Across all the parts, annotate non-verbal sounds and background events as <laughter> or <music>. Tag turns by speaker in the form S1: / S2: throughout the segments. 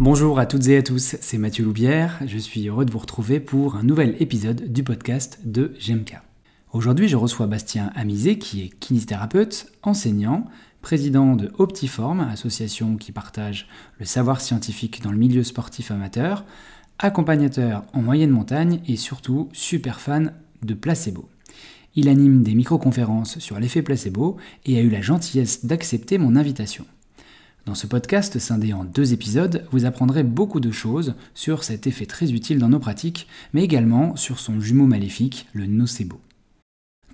S1: Bonjour à toutes et à tous, c'est Mathieu Loubière, je suis heureux de vous retrouver pour un nouvel épisode du podcast de GMK. Aujourd'hui, je reçois Bastien Amizé, qui est kinésithérapeute, enseignant, président de Optiform, association qui partage le savoir scientifique dans le milieu sportif amateur, accompagnateur en moyenne montagne et surtout super fan de placebo. Il anime des micro-conférences sur l'effet placebo et a eu la gentillesse d'accepter mon invitation. Dans ce podcast scindé en deux épisodes, vous apprendrez beaucoup de choses sur cet effet très utile dans nos pratiques, mais également sur son jumeau maléfique, le nocebo.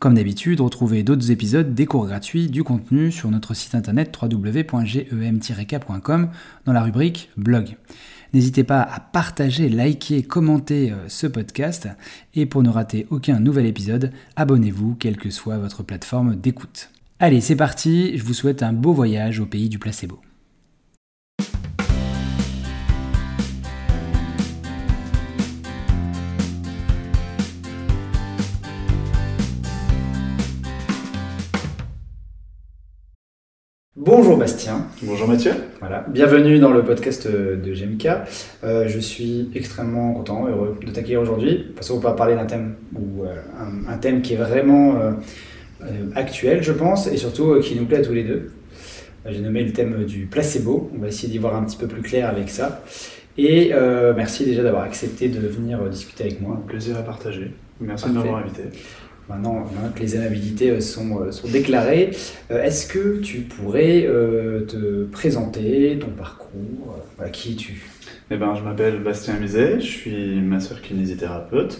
S1: Comme d'habitude, retrouvez d'autres épisodes des cours gratuits du contenu sur notre site internet www.gem-k.com dans la rubrique blog. N'hésitez pas à partager, liker, commenter euh, ce podcast et pour ne rater aucun nouvel épisode, abonnez-vous quelle que soit votre plateforme d'écoute. Allez, c'est parti, je vous souhaite un beau voyage au pays du placebo. Bonjour Bastien.
S2: Bonjour Mathieu.
S1: Voilà, bienvenue dans le podcast de GMK. Euh, je suis extrêmement content, heureux de t'accueillir aujourd'hui parce qu'on va parler d'un thème ou euh, un, thème qui est vraiment euh, actuel, je pense, et surtout qui nous plaît à tous les deux. J'ai nommé le thème du placebo. On va essayer d'y voir un petit peu plus clair avec ça. Et merci déjà d'avoir accepté de venir discuter avec moi.
S2: Un plaisir à partager. Merci de m'avoir invité.
S1: Maintenant, que les amabilités euh, sont, euh, sont déclarées, euh, est-ce que tu pourrais te présenter, ton parcours, qui es-tu?
S2: Eh ben, Je m'appelle Bastien Mizet, je suis masseur kinésithérapeute.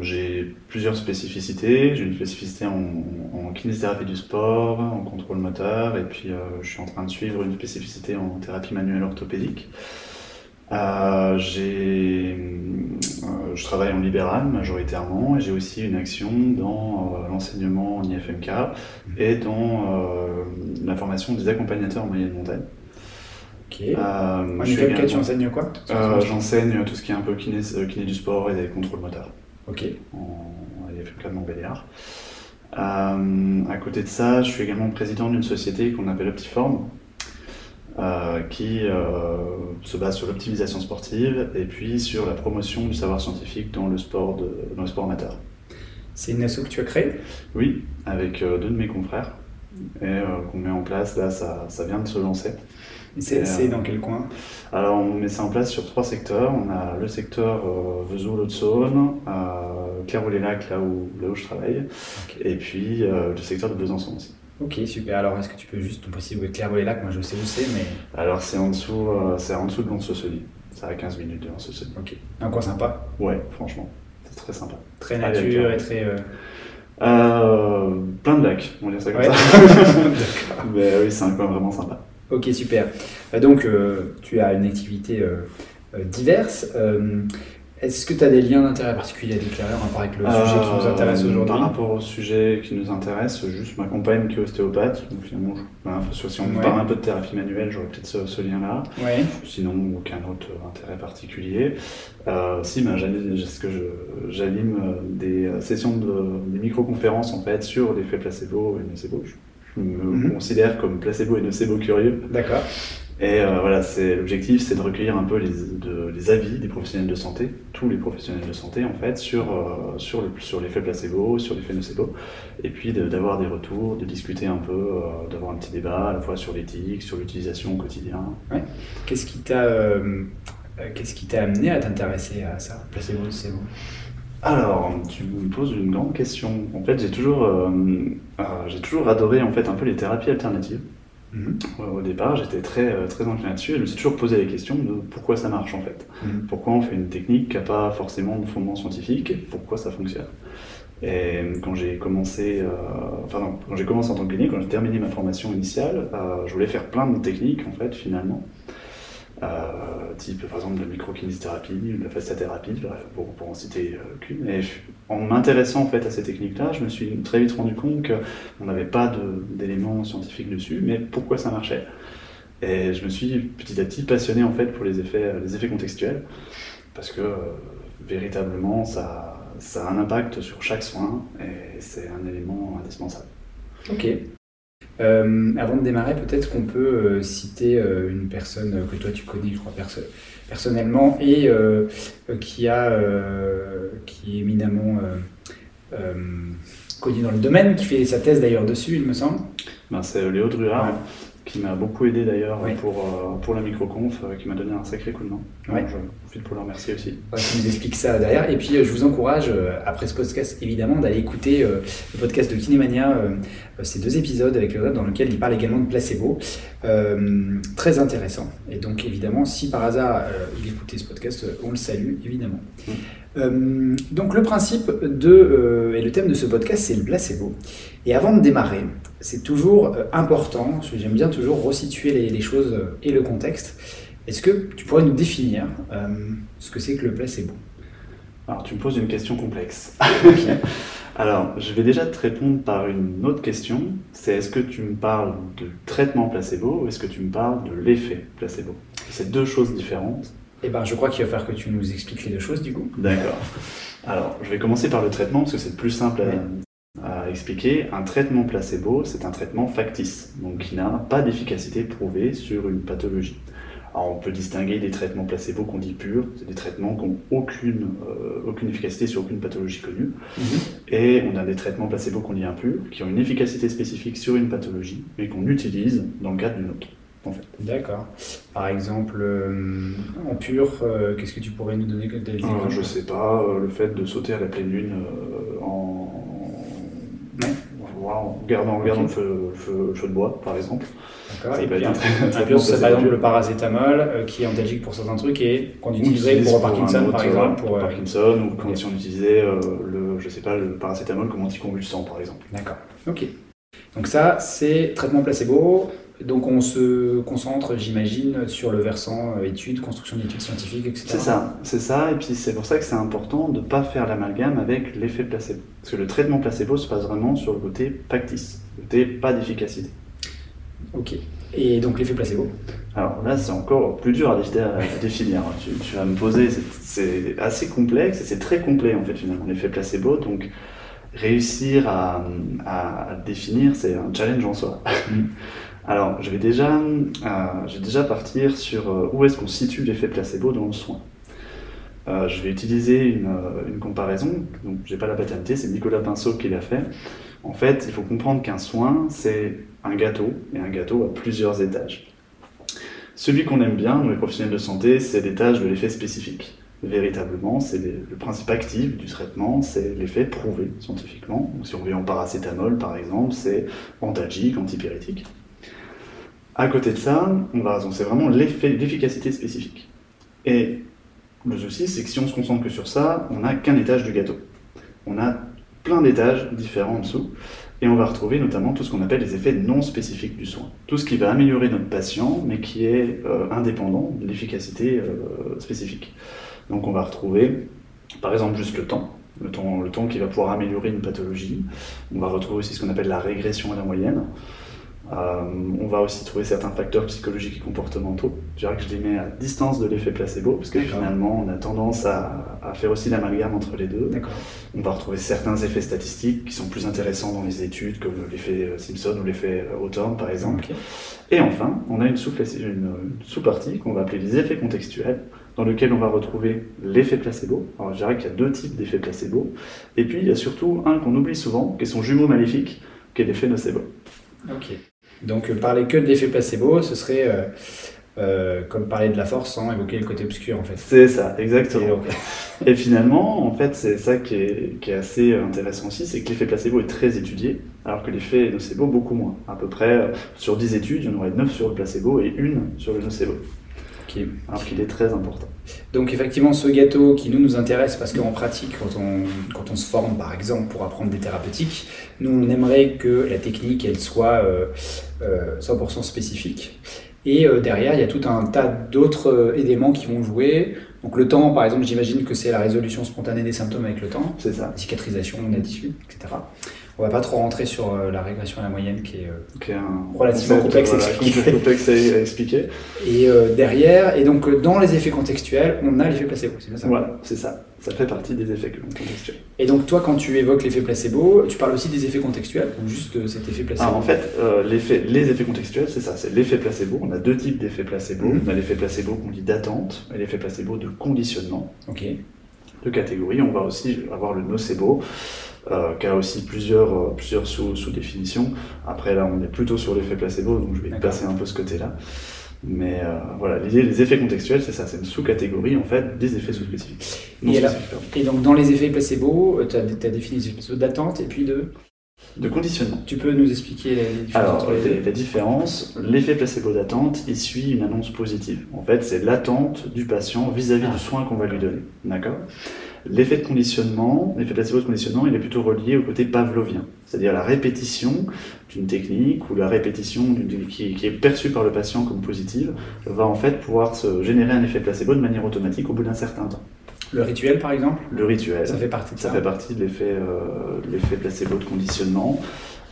S2: j'ai plusieurs spécificités. J'ai une spécificité en, kinésithérapie du sport, en contrôle moteur, et puis je suis en train de suivre une spécificité en thérapie manuelle orthopédique. j'ai euh, je travaille en libéral majoritairement et j'ai aussi une action dans euh, l'enseignement en IFMK mhm. et dans euh, la formation des accompagnateurs en moyenne montagne.
S1: Ok. en IFMK, tu enseignes quoi
S2: J'enseigne tout ce qui est un peu kiné, kiné du sport et des contrôles moteurs.
S1: Ok.
S2: En, IFMK de Montbéliard. à côté de ça, je suis également président d'une société qu'on appelle Optiform, euh, qui euh, se base sur l'optimisation sportive et puis sur la promotion du savoir scientifique dans le sport, de, dans le sport amateur.
S1: C'est une asso que tu as créée?
S2: Oui, avec euh, deux de mes confrères et qu'on met en place. Là, ça, ça vient de se lancer.
S1: C'est dans quel coin?
S2: Alors, on met ça en place sur trois secteurs. On a le secteur euh, Vesoul-Haute-Saône, Clairvaux-les-Lacs, là où, là où je travaille, et puis le secteur de Besançon aussi.
S1: Ok, super. Alors, est-ce que tu peux juste où est Clairvaux-les-Lacs Moi, je sais où c'est, mais.
S2: Alors, c'est en dessous, euh, c'est en dessous de Lons-Sausselis. Ça a 15 minutes de Lons-Sausselis.
S1: Ok. Un coin sympa?
S2: Ouais, franchement. C'est très sympa.
S1: Très nature et très. Euh,
S2: euh, plein de lacs, on va dire ça comme ça. <laughs> Mais oui, c'est un coin vraiment sympa.
S1: Ok, super. Donc, tu as une activité diverse. Est-ce que tu as des liens d'intérêt particuliers à déclarer en rapport avec le sujet qui nous intéresse euh, aujourd'hui
S2: Par rapport au sujet qui nous intéresse, juste ma compagne qui est ostéopathe. Donc finalement, si on parle un peu de thérapie manuelle, j'aurais peut-être ce, lien-là.
S1: Ouais.
S2: Sinon, aucun autre intérêt particulier. Euh, si, ben, j'anime euh, des sessions de des micro-conférences en fait, sur l'effet placebo et nocebo. Je me mhm. considère comme placebo et nocebo curieux.
S1: D'accord.
S2: Et euh, voilà, c'est l'objectif, c'est de recueillir un peu les, les, avis des professionnels de santé, tous les professionnels de santé en fait, sur, euh, sur, le, sur l'effet placebo, sur l'effet nocebo, et puis d'avoir des retours, de discuter un peu, euh, d'avoir un petit débat à la fois sur l'éthique, sur l'utilisation au quotidien.
S1: Ouais. Qu'est-ce qui t'a qu'est-ce qui t'a amené à t'intéresser à ça, placebo, nocebo?
S2: Alors, tu me poses une grande question. En fait, j'ai toujours, j'ai toujours adoré en fait un peu les thérapies alternatives. Mhm. Au départ, j'étais très, euh, très incliné là-dessus et je me suis toujours posé la question de pourquoi ça marche en fait. Mhm. Pourquoi on fait une technique qui n'a pas forcément de fondement scientifique et pourquoi ça fonctionne? Et quand j'ai commencé, euh, enfin quand j'ai commencé en tant que clinique, quand j'ai terminé ma formation initiale, euh, je voulais faire plein de techniques en fait finalement. Euh, type par exemple de la microkinésithérapie, de la fasciathérapie, pour, pour en citer qu'une. Et en m'intéressant en fait à ces techniques-là, je me suis très vite rendu compte qu'on n'avait pas d'éléments scientifiques dessus, mais pourquoi ça marchait. Et je me suis petit à petit passionné en fait pour les effets, les effets contextuels, parce que euh, véritablement ça, ça a un impact sur chaque soin et c'est un élément indispensable.
S1: Ok. Avant de démarrer, peut-être qu'on peut citer une personne que toi tu connais, je crois, personnellement, et qui, a, qui est éminemment connu dans le domaine, qui fait sa thèse d'ailleurs dessus, il me semble.
S2: Ben, c'est Léo Druard qui m'a beaucoup aidé d'ailleurs pour, euh, pour la microconf, euh, qui m'a donné un sacré coup de main. Ouais. je profite pour le remercier aussi.
S1: Ouais, qui nous explique ça derrière. Et puis euh, je vous encourage, après ce podcast évidemment, d'aller écouter le podcast de Kinemania, ces deux épisodes avec le dans lequel il parle également de placebo. très intéressant. Et donc évidemment, si par hasard il écoutait ce podcast, on le salue évidemment. Mm. donc le principe de, et le thème de ce podcast, c'est le placebo. Et avant de démarrer, c'est toujours euh, important, j'aime bien toujours resituer les, choses euh, et le contexte. Est-ce que tu pourrais nous définir euh, ce que c'est que le placebo?
S2: Alors, tu me poses une question complexe. <laughs> Alors, je vais déjà te répondre par une autre question. C'est est-ce que tu me parles de traitement placebo ou est-ce que tu me parles de l'effet placebo? C'est deux choses différentes.
S1: Eh ben, je crois qu'il va falloir que tu nous expliques les deux choses du coup.
S2: D'accord. Alors, je vais commencer par le traitement parce que c'est plus simple à, à expliquer, un traitement placebo, c'est un traitement factice, donc qui n'a pas d'efficacité prouvée sur une pathologie. Alors on peut distinguer des traitements placebo qu'on dit purs, c'est des traitements qui n'ont aucune, euh, aucune efficacité sur aucune pathologie connue, mhm. et on a des traitements placebo qu'on dit impurs, qui ont une efficacité spécifique sur une pathologie, mais qu'on utilise dans le cadre d'une autre. En fait.
S1: D'accord. Par exemple, euh, en pur, euh, qu'est-ce que tu pourrais nous donner comme
S2: exemple Je sais pas, le fait de sauter à la pleine lune en en gardant, le, feu, de bois, par exemple.
S1: D'accord. Puis, c'est <laughs> par exemple le paracétamol, euh, qui est antalgique pour certains trucs et qu'on utiliserait pour, Parkinson, par exemple. Pour
S2: euh, Parkinson, ou quand si on utilisait euh, le, je sais pas, le paracétamol comme anticonvulsant, par exemple.
S1: D'accord. Ok. Donc ça, c'est traitement placebo. Donc on se concentre, j'imagine, sur le versant euh, études, construction d'études scientifiques, etc.
S2: C'est ça, c'est ça, et puis c'est pour ça que c'est important de ne pas faire l'amalgame avec l'effet placebo. Parce que le traitement placebo se passe vraiment sur le côté factice, le côté pas d'efficacité.
S1: Ok. Et donc l'effet placebo?
S2: Alors là, c'est encore plus dur à, définir. Tu, vas me poser, c'est assez complexe et c'est très complet en fait finalement l'effet placebo. Donc réussir à, à, définir, c'est un challenge en soi. Alors, je vais déjà, euh, je vais déjà partir sur euh, où est-ce qu'on situe l'effet placebo dans le soin. Euh, je vais utiliser une, comparaison, donc j'ai pas la paternité, c'est Nicolas Pinceau qui l'a fait. En fait, il faut comprendre qu'un soin, c'est un gâteau, et un gâteau a plusieurs étages. Celui qu'on aime bien, nous les professionnels de santé, c'est l'étage de l'effet spécifique. Véritablement, c'est le principe actif du traitement, c'est l'effet prouvé scientifiquement. si on veut en paracétamol, par exemple, c'est antalgique, antipyrétique. À côté de ça, on va, c'est vraiment l'efficacité spécifique. Et le souci, c'est que si on se concentre que sur ça, on n'a qu'un étage du gâteau. On a plein d'étages différents en dessous, et on va retrouver notamment tout ce qu'on appelle les effets non spécifiques du soin. Tout ce qui va améliorer notre patient, mais qui est euh, indépendant de l'efficacité euh, spécifique. Donc on va retrouver, par exemple, juste le temps. Le temps, le temps qui va pouvoir améliorer une pathologie. On va retrouver aussi ce qu'on appelle la régression à la moyenne. Euh, on va aussi trouver certains facteurs psychologiques et comportementaux. Je dirais que je les mets à distance de l'effet placebo, parce que finalement, on a tendance à, faire aussi l'amalgame entre les deux. On va retrouver certains effets statistiques qui sont plus intéressants dans les études, comme l'effet euh, Simpson ou l'effet euh, Hawthorne, par exemple. Et enfin, on a une sous-partie qu'on va appeler les effets contextuels, dans lequel on va retrouver l'effet placebo. Alors je dirais qu'il y a deux types d'effets placebo. Et puis il y a surtout un qu'on oublie souvent, qui est son jumeau maléfique, qui est l'effet nocebo.
S1: Ok. Donc euh, parler que de l'effet placebo, ce serait euh, euh, comme parler de la force sans évoquer le côté obscur en fait.
S2: C'est ça, exactement. Et, <laughs> finalement, en fait, c'est ça qui est, qui est, assez intéressant aussi, c'est que l'effet placebo est très étudié, alors que l'effet nocebo beaucoup moins. À peu près sur 10 études, il y en aurait 9 sur le placebo et une sur le nocebo alors qu'il est très important.
S1: Donc effectivement, ce gâteau qui nous nous intéresse parce qu'en pratique, quand on, quand on se forme par exemple pour apprendre des thérapeutiques, nous on aimerait que la technique elle soit 100% euh, euh, spécifique. Et euh, derrière, il y a tout un tas d'autres éléments qui vont jouer. Donc le temps, par exemple, j'imagine que c'est la résolution spontanée des symptômes avec le temps.
S2: C'est ça.
S1: La cicatrisation, on a etc. On va pas trop rentrer sur euh, la régression à la moyenne qui est,
S2: euh,
S1: relativement complexe,
S2: à <laughs> expliquer.
S1: Et euh, derrière, et donc dans les effets contextuels, on a l'effet placebo,
S2: c'est ça? Voilà, c'est ça. Ça fait partie des effets contextuels.
S1: Et donc toi, quand tu évoques l'effet placebo, tu parles aussi des effets contextuels ou juste cet effet placebo?
S2: Ah, En fait, les effets contextuels, c'est ça, c'est l'effet placebo. On a deux types d'effets placebo. Mm-hmm. On a l'effet placebo qu'on dit d'attente et l'effet placebo de conditionnement.
S1: Ok.
S2: De catégorie. On va aussi avoir le nocebo. Euh, qui a aussi plusieurs, euh, plusieurs sous, sous, définitions. Après, là, on est plutôt sur l'effet placebo, donc je vais passer un peu ce côté-là. Mais euh, voilà, l'idée, les effets contextuels, c'est ça, c'est une sous-catégorie en fait des effets sous-spécifiques.
S1: Et, et, donc dans les effets placebo, tu as, as, défini les effets d'attente et puis de
S2: de conditionnement.
S1: Tu peux nous expliquer les différences
S2: Alors, les... la différence, l'effet placebo d'attente, il suit une annonce positive. En fait, c'est l'attente du patient vis-à-vis du soin qu'on va lui donner. D'accord? L'effet de conditionnement, l'effet placebo de conditionnement, il est plutôt relié au côté pavlovien, c'est-à-dire la répétition d'une technique ou la répétition qui, qui, est perçue par le patient comme positive va en fait pouvoir se générer un effet placebo de manière automatique au bout d'un certain temps.
S1: Le rituel, par exemple?
S2: Le rituel.
S1: Ça fait partie de ça.
S2: Ça fait partie de l'effet euh, placebo de conditionnement.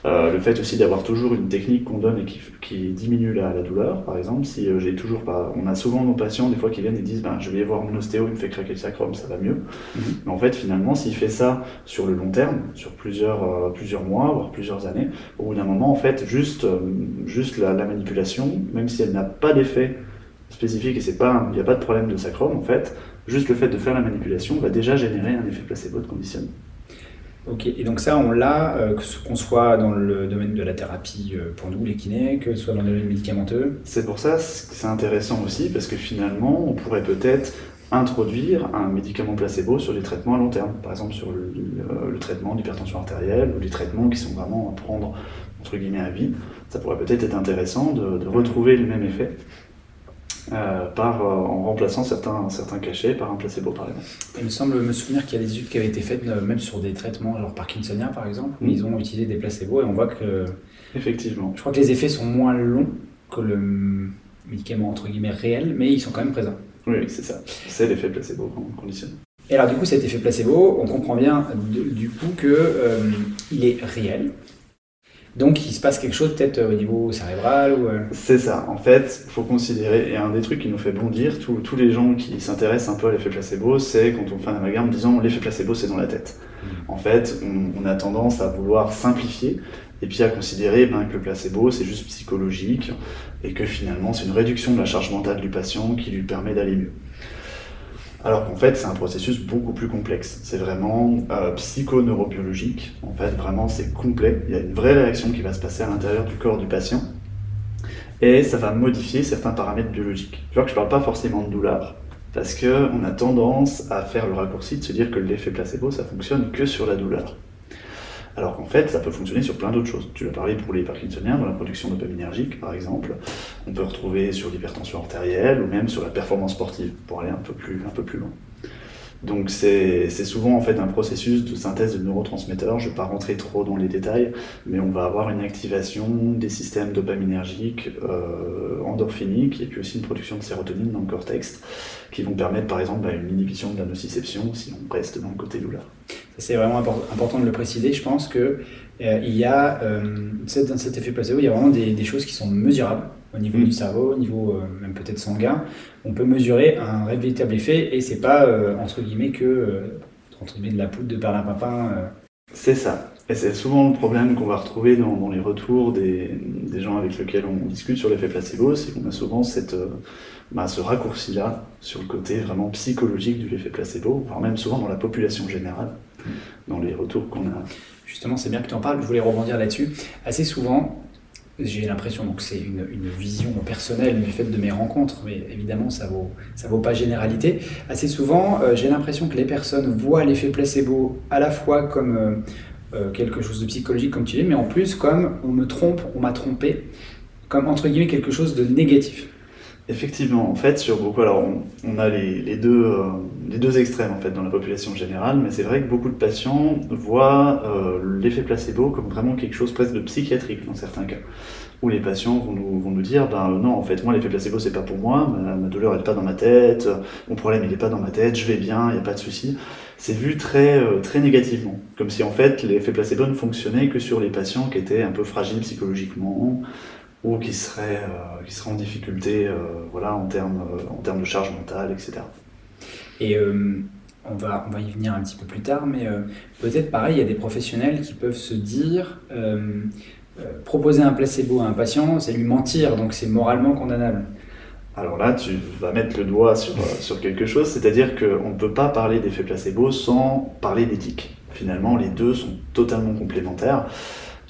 S2: Euh, le fait aussi d'avoir toujours une technique qu'on donne et qui, qui diminue la, la, douleur, par exemple, si euh, j'ai toujours pas, on a souvent nos patients des fois qui viennent et disent, ben, je vais voir mon ostéo, il me fait craquer le sacrum, ça va mieux. Mhm. Mais en fait, finalement, s'il fait ça sur le long terme, sur plusieurs, euh, plusieurs mois, voire plusieurs années, au bout d'un moment, en fait, juste, juste la, la, manipulation, même si elle n'a pas d'effet spécifique et c'est pas, il n'y a pas de problème de sacrum, en fait, juste le fait de faire la manipulation va déjà générer un effet placebo de conditionnement.
S1: Ok, et donc ça, on l'a, euh, qu'on soit dans le domaine de la thérapie euh, pour nous, les kinés, que ce soit dans le domaine médicamenteux.
S2: C'est pour ça que c'est intéressant aussi, parce que finalement, on pourrait peut-être introduire un médicament placebo sur les traitements à long terme, par exemple sur le, le traitement d'hypertension artérielle ou les traitements qui sont vraiment à prendre entre guillemets à vie. Ça pourrait peut-être être intéressant de, de retrouver le même effet euh, par, euh, en remplaçant certains, certains cachets par un placebo par exemple.
S1: Il me semble me souvenir qu'il y a des études qui avaient été faites euh, même sur des traitements genre parkinsonien par exemple, où mm. ils ont utilisé des placebos et on voit que...
S2: Effectivement.
S1: Je crois que les effets sont moins longs que le médicament entre guillemets réel, mais ils sont quand même présents.
S2: Oui, c'est ça. C'est l'effet placebo qu'on conditionne.
S1: Et alors du coup cet effet placebo, on comprend bien du coup qu'il il est réel, donc il se passe quelque chose peut-être au niveau cérébral ou... Euh,
S2: c'est ça, en fait, il faut considérer, et un des trucs qui nous fait bondir, tous les gens qui s'intéressent un peu à l'effet placebo, c'est quand on fait un amalgame en disant l'effet placebo c'est dans la tête. Mm. En fait, on, a tendance à vouloir simplifier et puis à considérer ben, que le placebo c'est juste psychologique et que finalement c'est une réduction de la charge mentale du patient qui lui permet d'aller mieux. Alors qu'en fait, c'est un processus beaucoup plus complexe. C'est vraiment euh, psychoneurobiologique. En fait, vraiment, c'est complet. Il y a une vraie réaction qui va se passer à l'intérieur du corps du patient. Et ça va modifier certains paramètres biologiques. Tu vois que je ne parle pas forcément de douleur, parce qu'on a tendance à faire le raccourci de se dire que l'effet placebo, ça fonctionne que sur la douleur. Alors qu'en fait, ça peut fonctionner sur plein d'autres choses. Tu l'as parlé pour les parkinsoniens, dans la production dopaminergique, par exemple. On peut retrouver sur l'hypertension artérielle ou même sur la performance sportive, pour aller un peu plus, un peu plus loin. Donc c'est souvent en fait un processus de synthèse de neurotransmetteurs. Je ne vais pas rentrer trop dans les détails, mais on va avoir une activation des systèmes dopaminergiques, euh, endorphiniques, et puis aussi une production de sérotonine dans le cortex, qui vont permettre par exemple bah, une inhibition de la nociception si on reste dans le côté douleur.
S1: C'est vraiment important de le préciser. Je pense que euh, il y a euh, dans cet effet placebo, il y a vraiment des, des choses qui sont mesurables au niveau mm. du cerveau, au niveau euh, même peut-être sanguin, on peut mesurer un véritable effet et c'est pas euh, entre guillemets que euh, entre guillemets de la poudre de perlimpinpin.
S2: C'est ça. Et c'est souvent le problème qu'on va retrouver dans, les retours des, des, gens avec lesquels on discute sur l'effet placebo, c'est qu'on a souvent cette, bah, ce raccourci-là sur le côté vraiment psychologique du effet placebo, voire même souvent dans la population générale. Dans les retours qu'on a.
S1: Justement, c'est bien que tu en parles, je voulais rebondir là-dessus. Assez souvent, j'ai l'impression, donc c'est une, vision personnelle du fait de mes rencontres, mais évidemment ça vaut, ça vaut pas généralité. Assez souvent, euh, j'ai l'impression que les personnes voient l'effet placebo à la fois comme euh, euh, quelque chose de psychologique, comme tu dis, mais en plus comme on me trompe, on m'a trompé, comme entre guillemets quelque chose de négatif.
S2: Effectivement, en fait, sur beaucoup, alors on, a les, deux, euh, les deux extrêmes en fait dans la population générale, mais c'est vrai que beaucoup de patients voient euh, l'effet placebo comme vraiment quelque chose presque de psychiatrique dans certains cas, où les patients vont nous, vont nous dire, ben non, en fait, moi l'effet placebo c'est pas pour moi, ma, douleur elle n'est pas dans ma tête, mon problème il n'est pas dans ma tête, je vais bien, il n'y a pas de souci. C'est vu très, euh, très négativement, comme si en fait l'effet placebo ne fonctionnait que sur les patients qui étaient un peu fragiles psychologiquement, ou qui seraient, euh, qui seraient en difficulté euh, voilà, en, termes, euh, en termes de charge mentale, etc.
S1: Et on, va, on va y venir un petit peu plus tard, mais peut-être pareil, il y a des professionnels qui peuvent se dire proposer un placebo à un patient, c'est lui mentir, donc c'est moralement condamnable.
S2: Alors là, tu vas mettre le doigt sur, sur quelque chose, c'est-à-dire qu'on ne peut pas parler d'effet placebo sans parler d'éthique. Finalement, les deux sont totalement complémentaires.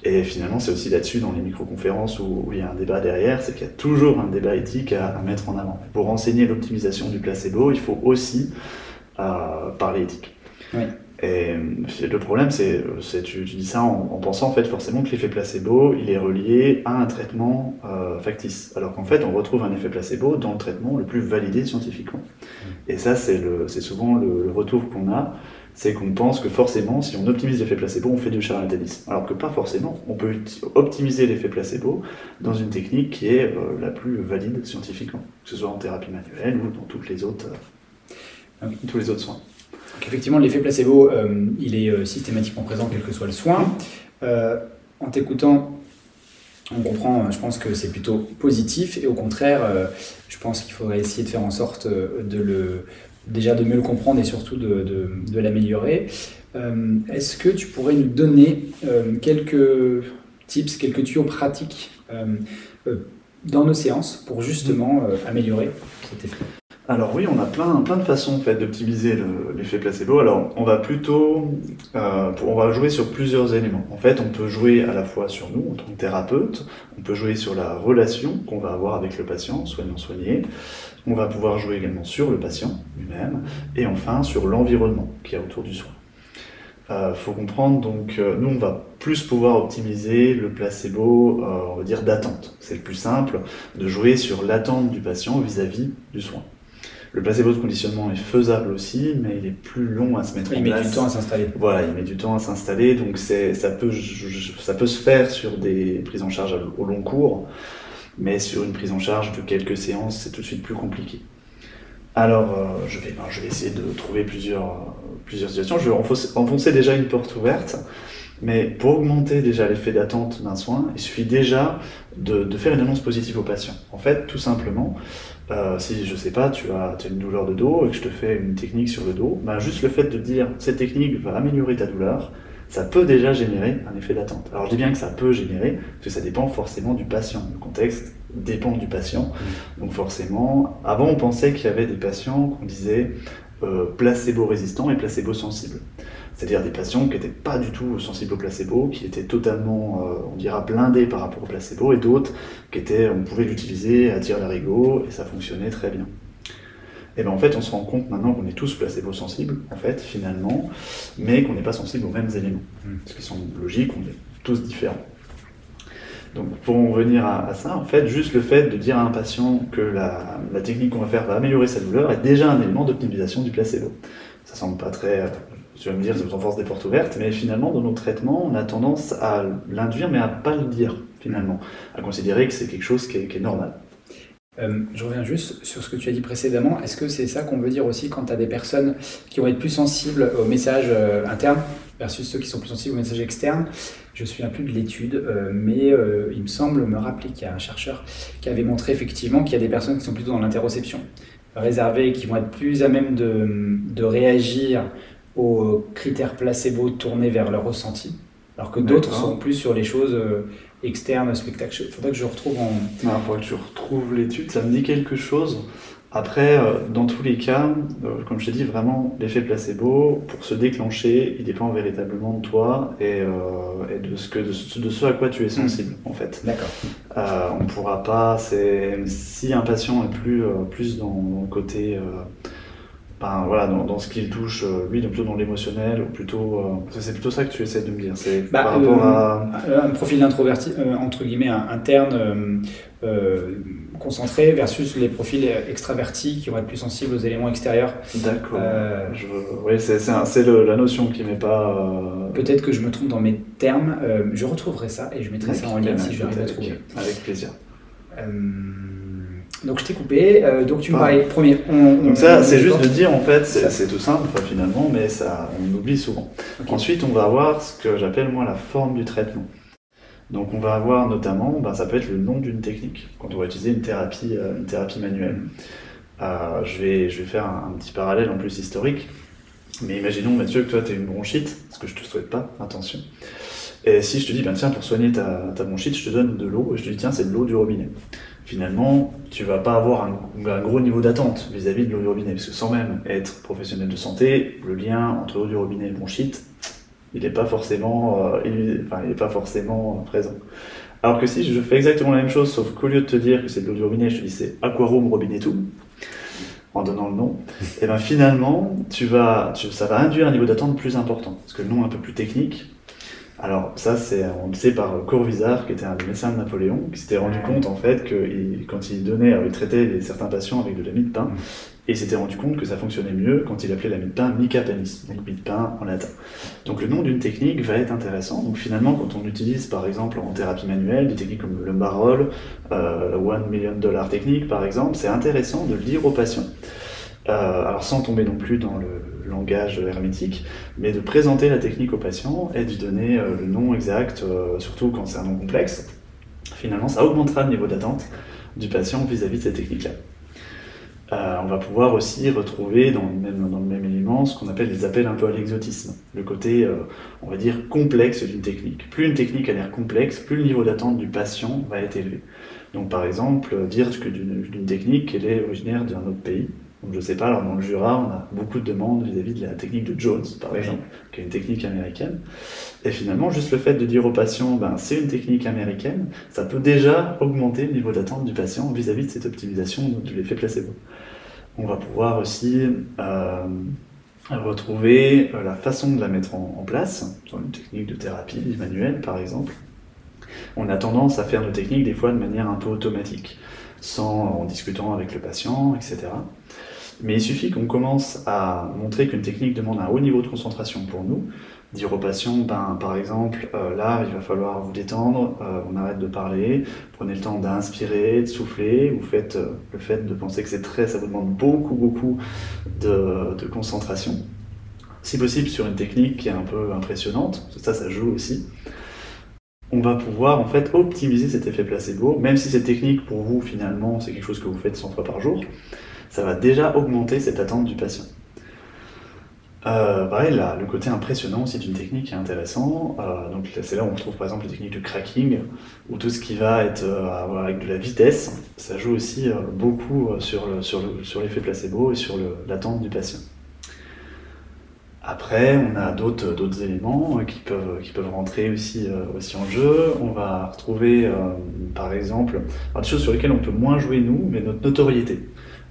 S2: Et finalement, c'est aussi là-dessus, dans les micro-conférences, où, il y a un débat derrière, c'est qu'il y a toujours un débat éthique à, mettre en avant. Pour enseigner l'optimisation du placebo, il faut aussi euh, parler éthique. Oui. Et le problème, c'est, tu, tu dis ça en, pensant en fait forcément que l'effet placebo, il est relié à un traitement euh, factice, alors qu'en fait, on retrouve un effet placebo dans le traitement le plus validé scientifiquement. Et ça, c'est, le, c'est souvent le, le retour qu'on a c'est qu'on pense que forcément, si on optimise l'effet placebo, on fait du charlatanisme. Alors que pas forcément. On peut optimiser l'effet placebo dans une technique qui est euh, la plus valide scientifiquement, que ce soit en thérapie manuelle ou dans toutes les autres, euh, tous les autres soins.
S1: Donc effectivement, l'effet placebo, euh, il est systématiquement présent quel que soit le soin. en t'écoutant, on comprend, je pense que c'est plutôt positif et au contraire, je pense qu'il faudrait essayer de faire en sorte de le déjà de mieux le comprendre et surtout de, l'améliorer. Euh, est-ce que tu pourrais nous donner euh, quelques tips, quelques tuyaux pratiques euh, dans nos séances pour justement améliorer cet effet?
S2: Alors oui, on a plein, de façons d'optimiser l'effet placebo. Alors on va plutôt, on va jouer sur plusieurs éléments. En fait, on peut jouer à la fois sur nous en tant que thérapeute, on peut jouer sur la relation qu'on va avoir avec le patient, soignant-soigné, on va pouvoir jouer également sur le patient lui-même et enfin sur l'environnement qui est autour du soin. Il euh, faut comprendre, donc, euh, nous, on va plus pouvoir optimiser le placebo, euh, on va dire, d'attente. C'est le plus simple de jouer sur l'attente du patient vis-à-vis du soin. Le placebo de conditionnement est faisable aussi, mais il est plus long à se mettre
S1: en
S2: place.
S1: Il met du temps à s'installer.
S2: Voilà, il met du temps à s'installer, donc ça peut, ça peut se faire sur des prises en charge au long cours mais sur une prise en charge de quelques séances, c'est tout de suite plus compliqué. Alors, euh, je, vais, ben, je vais essayer de trouver plusieurs, euh, plusieurs situations. Je vais enfoncer, déjà une porte ouverte, mais pour augmenter déjà l'effet d'attente d'un soin, il suffit déjà de, de, faire une annonce positive au patient. En fait, tout simplement, euh, si je sais pas, tu as, tu as, une douleur de dos et que je te fais une technique sur le dos, ben, juste le fait de dire cette technique va améliorer ta douleur, ça peut déjà générer un effet d'attente. Alors je dis bien que ça peut générer, parce que ça dépend forcément du patient. Le contexte dépend du patient. Mmh. Donc forcément, avant on pensait qu'il y avait des patients qu'on disait euh, placebo résistants et placebo sensibles. C'est-à-dire des patients qui n'étaient pas du tout sensibles au placebo, qui étaient totalement, euh, on dira, blindés par rapport au placebo, et d'autres qui étaient, on pouvait l'utiliser à tir larigot, et ça fonctionnait très bien. Et bien en fait, on se rend compte maintenant qu'on est tous placebo-sensibles, en fait, finalement, mais qu'on n'est pas sensible aux mêmes éléments. Hmm. Ce qui semble logique, on est tous différents. Donc pour en revenir à, ça, en fait, juste le fait de dire à un patient que la, technique qu'on va faire va améliorer sa douleur est déjà un élément d'optimisation du placebo. Ça semble pas très... Tu vas me dire, ça vous enfonce des portes ouvertes, mais finalement, dans nos traitements, on a tendance à l'induire, mais à pas le dire, finalement, à considérer que c'est quelque chose qui est normal.
S1: Euh, je reviens juste sur ce que tu as dit précédemment. Est-ce que c'est ça qu'on veut dire aussi quand tu as des personnes qui vont être plus sensibles aux messages euh, internes versus ceux qui sont plus sensibles aux messages externes? Je ne me souviens plus de l'étude, euh, mais il me semble me rappeler qu'il y a un chercheur qui avait montré effectivement qu'il y a des personnes qui sont plutôt dans l'interoception, réservées qui vont être plus à même de réagir aux critères placebo tournés vers leur ressenti, alors que d'autres sont plus sur les choses externe, spectacle. Il faudrait que je retrouve en.
S2: Il faudrait que je retrouve l'étude, ça me dit quelque chose. Après, euh, dans tous les cas, euh, comme je t'ai dit, vraiment, l'effet placebo, pour se déclencher, il dépend véritablement de toi et, euh, et de, ce que, de, ce, à quoi tu es sensible, en fait.
S1: D'accord.
S2: on ne pourra pas. Si un patient est plus, plus dans, le côté ben, voilà, dans, ce qu'il touche, euh, lui, plutôt dans l'émotionnel, ou plutôt. Euh, c'est plutôt ça que tu essaies de me dire. C'est
S1: bah, par rapport à. Un profil d'introverti, entre guillemets, interne, concentré, versus les profils extravertis qui vont être plus sensibles aux éléments extérieurs.
S2: D'accord. Oui, c'est la notion qui m'est pas.
S1: Peut-être que je me trompe dans mes termes. je retrouverai ça et je mettrai ça en lien si j'arrive à trouver.
S2: Avec plaisir.
S1: Donc je t'ai coupé, euh, donc tu me parlais premier.
S2: donc ça, c'est juste de dire en fait, c'est tout simple finalement, mais ça, on oublie souvent. Ensuite, on va avoir ce que j'appelle moi la forme du traitement. Donc on va avoir notamment, ben, ça peut être le nom d'une technique quand on va utiliser une thérapie, euh, une thérapie manuelle. Euh, je, vais, je vais faire un, petit parallèle en plus historique. Mais imaginons Mathieu que toi tu as une bronchite, ce que je te souhaite pas, attention. Et si je te dis, ben tiens, pour soigner ta, ta bronchite, je te donne de l'eau, et je te dis, tiens, c'est de l'eau du robinet finalement, tu vas pas avoir un, gros niveau d'attente vis-à-vis de l'eau du robinet, parce que sans même être professionnel de santé, le lien entre l'eau du robinet et le bronchite, il n'est pas forcément, euh, enfin, pas forcément présent. Alors que si je fais exactement la même chose, sauf qu'au lieu de te dire que c'est de l'eau du robinet, je te dis c'est Aquaroom Robinet tout, en donnant le nom, et ben finalement, tu vas, ça va induire un niveau d'attente plus important, parce que le nom est un peu plus technique, alors ça, c'est, on le sait par Corvisart, qui était un médecin de Napoléon, qui s'était rendu compte en fait que quand il donnait, il traitait certains patients avec de la mie de pain, mm. et il s'était rendu compte que ça fonctionnait mieux quand il appelait la mie de pain mica panis, donc mie de pain en latin. Donc le nom d'une technique va être intéressant. Donc finalement, quand on utilise par exemple en thérapie manuelle des techniques comme le Marol, euh, la One Million Dollar technique par exemple, c'est intéressant de le dire aux patients. Euh, alors sans tomber non plus dans le langage hermétique, mais de présenter la technique au patient et de lui donner euh, le nom exact, euh, surtout quand c'est un nom complexe. Finalement, ça augmentera le niveau d'attente du patient vis-à-vis de cette technique-là. on va pouvoir aussi retrouver dans le, même, élément ce qu'on appelle les appels un peu à l'exotisme, le côté, on va dire, complexe d'une technique. Plus une technique a l'air complexe, plus le niveau d'attente du patient va être élevé. Donc par exemple, dire que d'une technique qu'elle est originaire d'un autre pays, donc je sais pas, alors dans le Jura, on a beaucoup de demandes vis-à-vis de la technique de Jones, par exemple, qui est une technique américaine. Et finalement, juste le fait de dire au patient, ben, c'est une technique américaine, ça peut déjà augmenter le niveau d'attente du patient vis-à-vis de cette optimisation de l'effet placebo. On va pouvoir aussi euh, retrouver euh, la façon de la mettre en, place, sur une technique de thérapie manuelle, par exemple. On a tendance à faire nos techniques des fois de manière un peu automatique, sans en discutant avec le patient, etc. Mais il suffit qu'on commence à montrer qu'une technique demande un haut niveau de concentration pour nous, dire aux patients, ben, par exemple, euh, là, il va falloir vous détendre, euh, on arrête de parler, prenez le temps d'inspirer, de souffler, vous faites euh, le fait de penser que c'est très, ça vous demande beaucoup, beaucoup de, concentration. Si possible, sur une technique qui est un peu impressionnante, ça, ça joue aussi. On va pouvoir en fait optimiser cet effet placebo, même si cette technique pour vous finalement c'est quelque chose que vous faites 100 fois par jour ça va déjà augmenter cette attente du patient. Euh, pareil, le côté impressionnant aussi d'une technique est intéressant. Euh, c'est là où on retrouve par exemple les techniques de cracking, ou tout ce qui va être euh, avec de la vitesse. Ça joue aussi beaucoup sur, l'effet placebo et sur l'attente du patient. Après, on a d'autres, éléments qui peuvent, rentrer aussi en jeu. On va retrouver, par exemple, des choses sur lesquelles on peut moins jouer nous, mais notre notoriété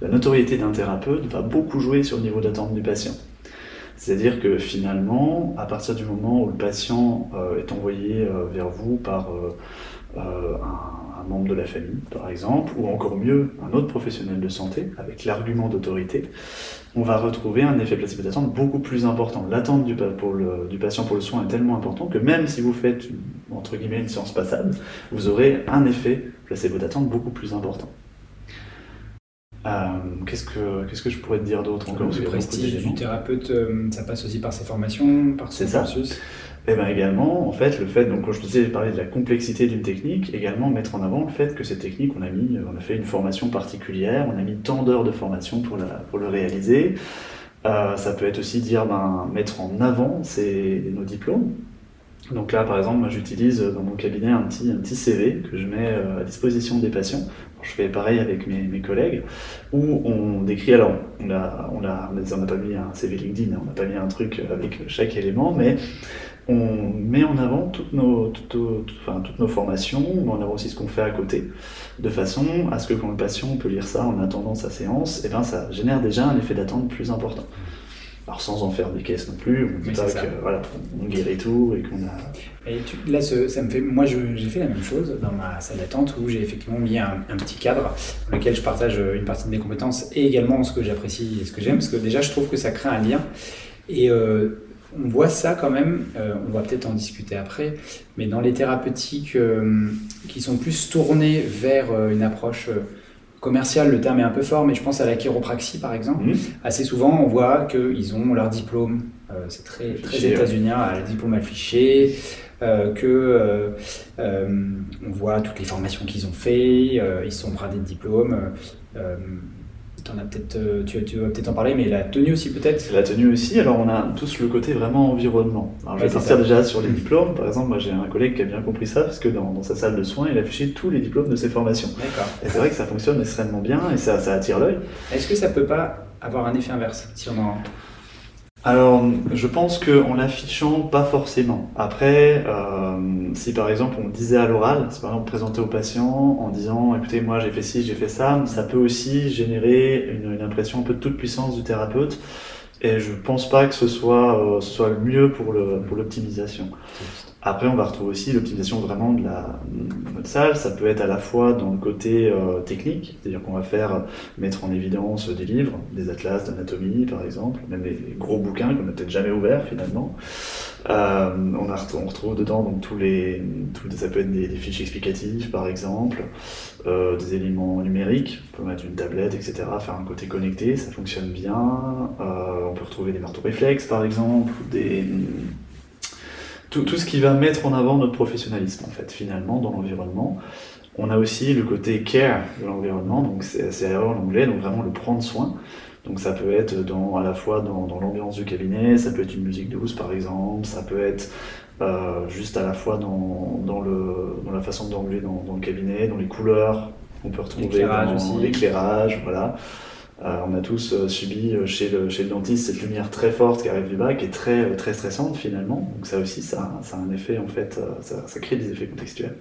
S2: la notoriété d'un thérapeute va beaucoup jouer sur le niveau d'attente du patient. C'est-à-dire que finalement, à partir du moment où le patient euh, est envoyé euh, vers vous par euh, un, membre de la famille, par exemple, ou encore mieux, un autre professionnel de santé, avec l'argument d'autorité, on va retrouver un effet placebo d'attente beaucoup plus important. L'attente du, patient pour le soin est tellement important que même si vous faites, entre guillemets, une séance passable, vous aurez un effet placebo d'attente beaucoup plus important. Euh, qu'est-ce, que, qu'est-ce que je pourrais te dire d'autre
S1: encore Le prestige du thérapeute, euh, ça passe aussi par ses formations, par ses cursus
S2: et eh bien également, en fait, le fait, donc quand je disais, parler de la complexité d'une technique, également mettre en avant le fait que cette technique, on a mis, on a fait une formation particulière, on a mis tant d'heures de formation pour, la, pour le réaliser. Euh, ça peut être aussi dire, ben, mettre en avant nos diplômes. Donc là, par exemple, moi j'utilise dans mon cabinet un petit, un petit CV que je mets à disposition des patients je fais pareil avec mes, collègues, où on décrit, alors on a, on a, on n'a pas mis un CV LinkedIn, on n'a pas mis un truc avec chaque élément, mais on met en avant toutes nos, toutes nos formations, on met en avant aussi ce qu'on fait à côté, de façon à ce que quand le patient peut lire ça en attendant sa séance, et eh ben, ça génère déjà un effet d'attente plus important. Alors sans en faire des caisses non plus, on dit pas que voilà, on guérit tout et qu'on a.
S1: Et là, ça me fait, moi, j'ai fait la même chose dans ma salle d'attente où j'ai effectivement mis un, petit cadre dans lequel je partage une partie de mes compétences et également ce que j'apprécie et ce que j'aime, parce que déjà, je trouve que ça crée un lien. Et euh, on voit ça quand même, euh, on va peut-être en discuter après, mais dans les thérapeutiques euh, qui sont plus tournées vers une approche commercial, le terme est un peu fort, mais je pense à la chiropraxie par exemple. Mhm. Assez souvent, on voit qu'ils ont leur diplôme, euh, c'est très, très états-unien, le diplôme affiché, euh, que euh, on voit toutes les formations qu'ils ont fait, ils sont bradés de diplômes. Euh, tu, vas peut-être en parler, mais la tenue aussi peut-être?
S2: La tenue aussi, alors on a tous le côté vraiment environnement. Alors je vais partir déjà sur les diplômes. Par exemple, moi j'ai un collègue qui a bien compris ça, parce que dans, sa salle de soins, il a affiché tous les diplômes de ses formations. D'accord. Et c'est vrai que ça fonctionne extrêmement bien et ça, ça attire l'œil.
S1: Est-ce que ça peut pas avoir un effet inverse si on en
S2: alors, je pense qu'en l'affichant, pas forcément. Après, euh, si par exemple on disait à l'oral, si par exemple présenter au patient en disant écoutez, moi j'ai fait ci, j'ai fait ça, ça peut aussi générer une, une, impression un peu de toute puissance du thérapeute. Et je pense pas que ce soit, euh, ce soit le mieux pour l'optimisation. Pour après, on va retrouver aussi l'optimisation vraiment de, la, de salle. Ça peut être à la fois dans le côté euh, technique, c'est-à-dire qu'on va faire mettre en évidence des livres, des atlas d'anatomie par exemple, même des gros bouquins qu'on n'a peut-être jamais ouverts finalement. Euh, on, retrouve dedans donc tous les, ça peut être des, fiches explicatives par exemple, euh, des éléments numériques, on peut mettre une tablette, etc., faire un côté connecté, ça fonctionne bien. Euh, on peut retrouver des marteaux réflexes par exemple, des tout, tout, ce qui va mettre en avant notre professionnalisme, en fait, finalement, dans l'environnement. On a aussi le côté care de l'environnement, donc c'est en anglais, donc vraiment le prendre soin. Donc ça peut être dans, à la fois dans, dans l'ambiance du cabinet, ça peut être une musique douce par exemple, ça peut être euh, juste à la fois dans, dans, le, dans la façon d'angler dans, dans, le cabinet, dans les couleurs qu'on peut retrouver dans l'éclairage, voilà. Euh, on a tous euh, subi euh, chez le, dentiste cette lumière très forte qui arrive du bas, qui est très, très stressante finalement. Donc ça aussi, ça, a un effet, en fait, ça, crée des effets contextuels.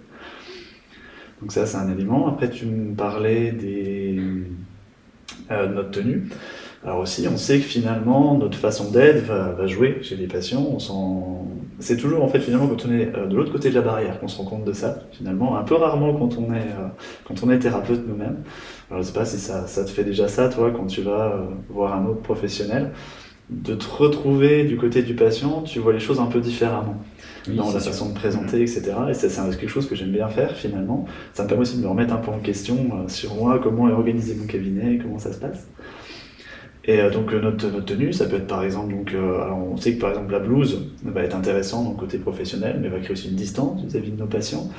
S2: Donc ça, c'est un élément. Après, tu me parlais des, de notre tenue. Alors aussi, on sait que finalement, notre façon d'être va, jouer chez les patients. C'est toujours, en fait, finalement, quand on est de l'autre côté de la barrière qu'on se rend compte de ça, finalement, un peu rarement quand on est, quand on est thérapeute nous-mêmes. Alors, je sais pas si ça, ça, te fait déjà ça, toi, quand tu vas euh, voir un autre professionnel, de te retrouver du côté du patient, tu vois les choses un peu différemment. dans la façon de présenter, etc. Et c'est quelque chose que j'aime bien faire finalement. Ça me permet aussi de me remettre un peu en question euh, sur moi, comment est organisé mon cabinet, comment ça se passe. Et euh, donc notre, notre, tenue, ça peut être par exemple, donc, alors on sait que par exemple la blouse va être intéressante le côté professionnel, mais va créer aussi une distance vis à -vis de nos patients.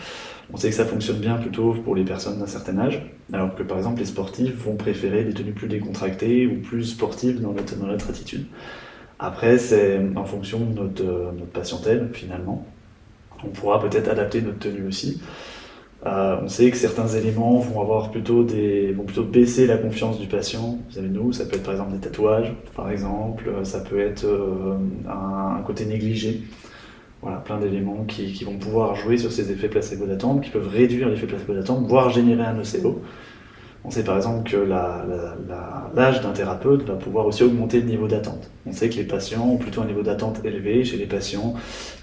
S2: On sait que ça fonctionne bien plutôt pour les personnes d'un certain âge, alors que par exemple les sportifs vont préférer des tenues plus décontractées ou plus sportives dans notre, attitude. Après, c'est en fonction de notre, notre, patientèle finalement. On pourra peut-être adapter notre tenue aussi. Euh, on sait que certains éléments vont avoir plutôt des, vont plutôt baisser la confiance du patient vis-à-vis de nous. Ça peut être par exemple des tatouages, par exemple. Ça peut être euh, un, côté négligé. Voilà, plein d'éléments qui, vont pouvoir jouer sur ces effets placebo d'attente, qui peuvent réduire l'effet placebo d'attente, voire générer un nocebo. On sait par exemple que l'âge d'un thérapeute va pouvoir aussi augmenter le niveau d'attente. On sait que les patients ont plutôt un niveau d'attente élevé chez les patients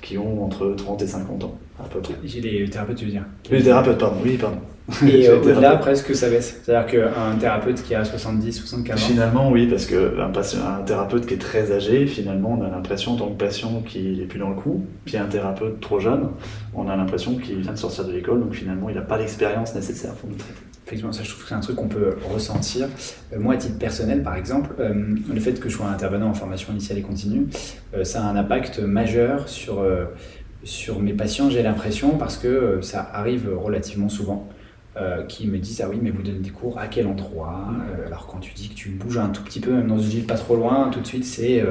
S2: qui ont entre 30 et 50 ans, à peu près.
S1: Chez les thérapeutes, tu veux dire
S2: Les thérapeutes, pardon, oui, pardon.
S1: Et <laughs> euh, au-delà, presque, ça baisse. C'est-à-dire qu'un thérapeute qui a 70, 75 ans.
S2: Finalement, oui, parce qu'un un thérapeute qui est très âgé, finalement, on a l'impression, en tant que patient, qu'il n'est plus dans le coup. Puis un thérapeute trop jeune, on a l'impression qu'il vient de sortir de l'école, donc finalement, il n'a pas l'expérience nécessaire pour nous traiter.
S1: Effectivement, ça, je trouve que c'est un truc qu'on peut ressentir. Euh, moi, à titre personnel, par exemple, euh, le fait que je sois intervenant en formation initiale et continue, ça a un impact majeur sur, sur mes patients, j'ai l'impression, parce que ça arrive relativement souvent. Euh, qui me disent Ah oui, mais vous donnez des cours à quel endroit? Euh, Alors, quand tu dis que tu bouges un tout petit peu, même dans une ville pas trop loin, tout de suite, c'est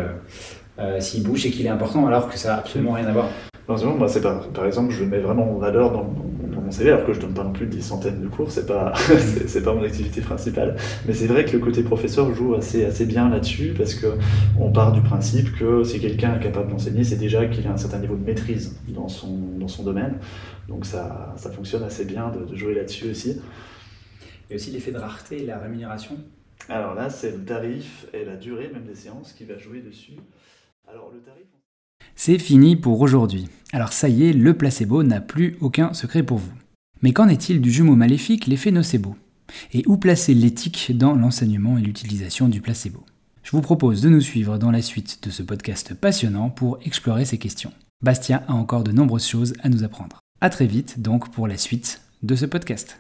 S1: euh, s'il bouge, et qu'il est important, alors que ça n'a absolument rien à voir.
S2: Non, bah, c'est pas. Par exemple, je mets vraiment en valeur dans, mon CV, alors que je donne pas non plus des centaines de cours, c'est pas, <laughs> c'est pas mon activité principale. Mais c'est vrai que le côté professeur joue assez, assez bien là-dessus, parce que on part du principe que si quelqu'un est capable d'enseigner, c'est déjà qu'il a un certain niveau de maîtrise dans son, dans son domaine. Donc ça, ça fonctionne assez bien de, de jouer là-dessus aussi.
S1: Et aussi l'effet de rareté et la rémunération
S2: Alors là, c'est le tarif et la durée même des séances qui va jouer dessus. Alors le tarif...
S1: C'est fini pour aujourd'hui. Alors ça y est, le placebo n'a plus aucun secret pour vous. Mais qu'en est-il du jumeau maléfique, l'effet nocebo? Et où placer l'éthique dans l'enseignement et l'utilisation du placebo? Je vous propose de nous suivre dans la suite de ce podcast passionnant pour explorer ces questions. Bastien a encore de nombreuses choses à nous apprendre. A très vite donc pour la suite de ce podcast.